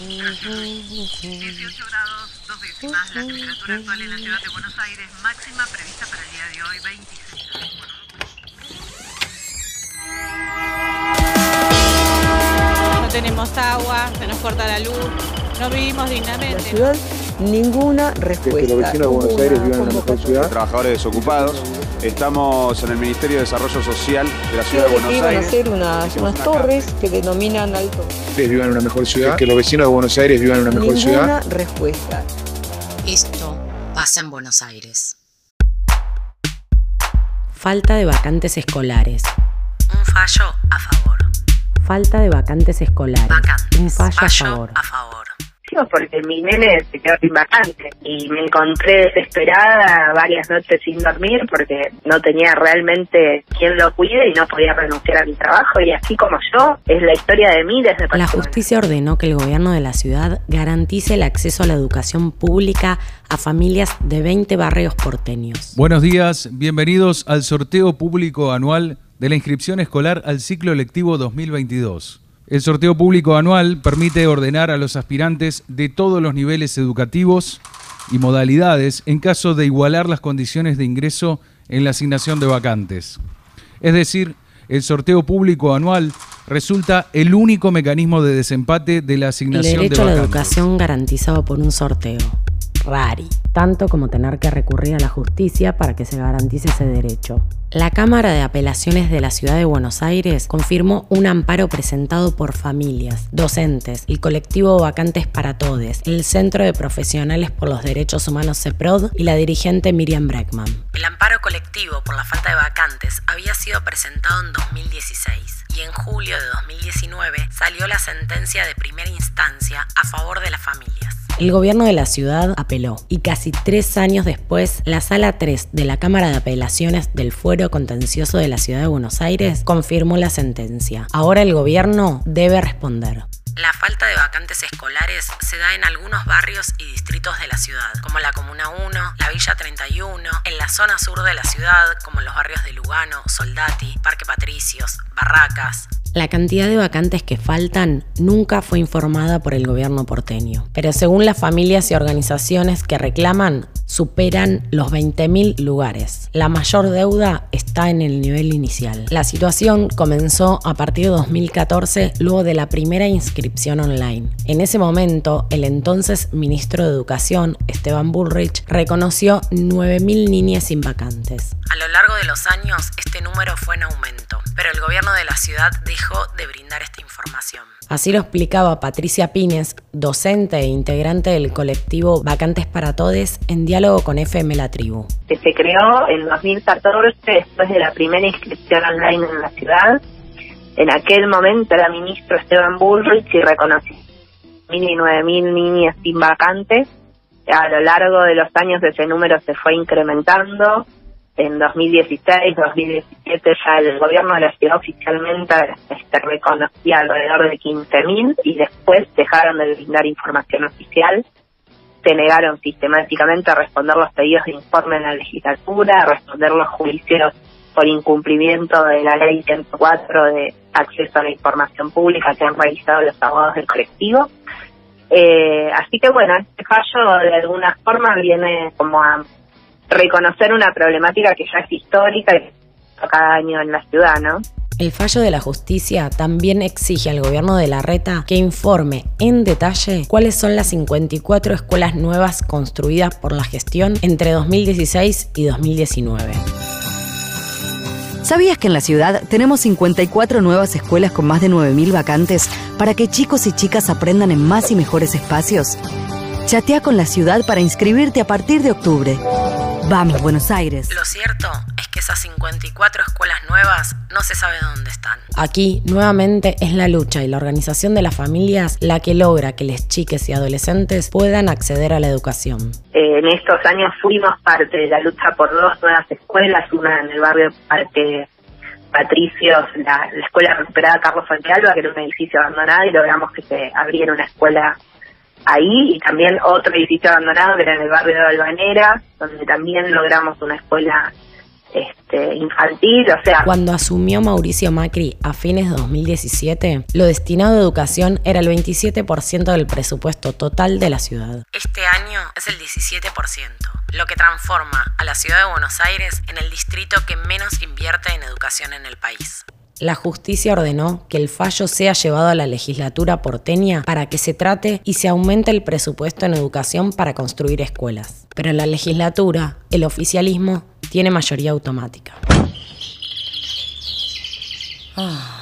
18 grados, dos décimas, la temperatura actual en la ciudad de Buenos Aires, máxima prevista para el día de hoy, 26 grados. No tenemos agua, se nos corta la luz, no vivimos dignamente. La ciudad, ninguna respuesta. Que los vecinos de Buenos Aires vivan en una mejor ciudad. Trabajadores desocupados. Estamos en el Ministerio de Desarrollo Social de la Ciudad de Buenos Iban a Aires. hacer unas, unas torres que denominan alto. Que vivan en una mejor ciudad. Que los vecinos de Buenos Aires vivan en una mejor Ninguna ciudad. respuesta. Esto pasa en Buenos Aires. Falta de vacantes escolares. Un fallo a favor. Falta de vacantes escolares. Vacantes. Un fallo, a favor. a favor. Porque mi nene se quedó sin vacante y me encontré desesperada varias noches sin dormir porque no tenía realmente quien lo cuide y no podía renunciar a mi trabajo y así como yo es la historia de mí desde La Pachuca. justicia ordenó que el gobierno de la ciudad garantice el acceso a la educación pública a familias de 20 barrios porteños. Buenos días, bienvenidos al sorteo público anual de la inscripción escolar al ciclo lectivo 2022. El sorteo público anual permite ordenar a los aspirantes de todos los niveles educativos y modalidades en caso de igualar las condiciones de ingreso en la asignación de vacantes. Es decir, el sorteo público anual resulta el único mecanismo de desempate de la El asignación derecho a la vacantes. educación garantizado por un sorteo. Rari. Tanto como tener que recurrir a la justicia para que se garantice ese derecho. La Cámara de Apelaciones de la Ciudad de Buenos Aires confirmó un amparo presentado por familias, docentes, el colectivo Vacantes para Todes, el Centro de Profesionales por los Derechos Humanos CEPROD y la dirigente Miriam Breckman. El amparo colectivo por la falta de vacantes había sido presentado en 2016 y en julio de 2019 salió la sentencia de primera instancia a favor de las familias. El gobierno de la ciudad apeló y casi tres años después, la Sala 3 de la Cámara de Apelaciones del Fuero Contencioso de la Ciudad de Buenos Aires confirmó la sentencia. Ahora el gobierno debe responder. La falta de vacantes escolares se da en algunos barrios y distritos de la ciudad, como la Comuna 1, la Villa 31, en la zona sur de la ciudad, como los barrios de Lugano, Soldati, Parque Patricios, Barracas. La cantidad de vacantes que faltan nunca fue informada por el gobierno porteño, pero según las familias y organizaciones que reclaman, superan los 20.000 lugares. La mayor deuda está en el nivel inicial. La situación comenzó a partir de 2014 luego de la primera inscripción online. En ese momento, el entonces ministro de Educación, Esteban Bullrich, reconoció 9.000 niñas sin vacantes. A lo largo de los años, este número fue en aumento, pero el gobierno de la ciudad dejó de brindar esta información. Así lo explicaba Patricia Pines, docente e integrante del colectivo Vacantes para Todes, en diálogo con FM La Tribu. que se creó en 2014 después de la primera inscripción online en la ciudad. En aquel momento era ministro Esteban Bullrich y reconoció mil y nueve mil niñas sin vacantes. A lo largo de los años ese número se fue incrementando. En 2016, 2017 ya el gobierno de la ciudad oficialmente este, reconocía alrededor de 15.000 y después dejaron de brindar información oficial se negaron sistemáticamente a responder los pedidos de informe en la legislatura, a responder los juicios por incumplimiento de la ley 104 de acceso a la información pública que han realizado los abogados del colectivo. Eh, así que bueno, este fallo de alguna forma viene como a reconocer una problemática que ya es histórica y cada año en la ciudad, ¿no? El fallo de la justicia también exige al gobierno de la Reta que informe en detalle cuáles son las 54 escuelas nuevas construidas por la gestión entre 2016 y 2019. ¿Sabías que en la ciudad tenemos 54 nuevas escuelas con más de 9.000 vacantes para que chicos y chicas aprendan en más y mejores espacios? Chatea con la ciudad para inscribirte a partir de octubre. Vamos, Buenos Aires. Lo cierto es que esas 54 escuelas nuevas no se sabe dónde están. Aquí, nuevamente, es la lucha y la organización de las familias la que logra que las chiques y adolescentes puedan acceder a la educación. Eh, en estos años fuimos parte de la lucha por dos nuevas escuelas, una en el barrio Parque Patricios, la, la escuela recuperada Carlos Fuentealba, que era un edificio abandonado, y logramos que se abriera una escuela ahí, y también otro edificio abandonado que era en el barrio de Albanera, donde también logramos una escuela este, infantil, o sea... Cuando asumió Mauricio Macri a fines de 2017, lo destinado a educación era el 27% del presupuesto total de la ciudad. Este año es el 17%, lo que transforma a la ciudad de Buenos Aires en el distrito que menos invierte en educación en el país. La justicia ordenó que el fallo sea llevado a la legislatura porteña para que se trate y se aumente el presupuesto en educación para construir escuelas. Pero en la legislatura, el oficialismo tiene mayoría automática. Ah.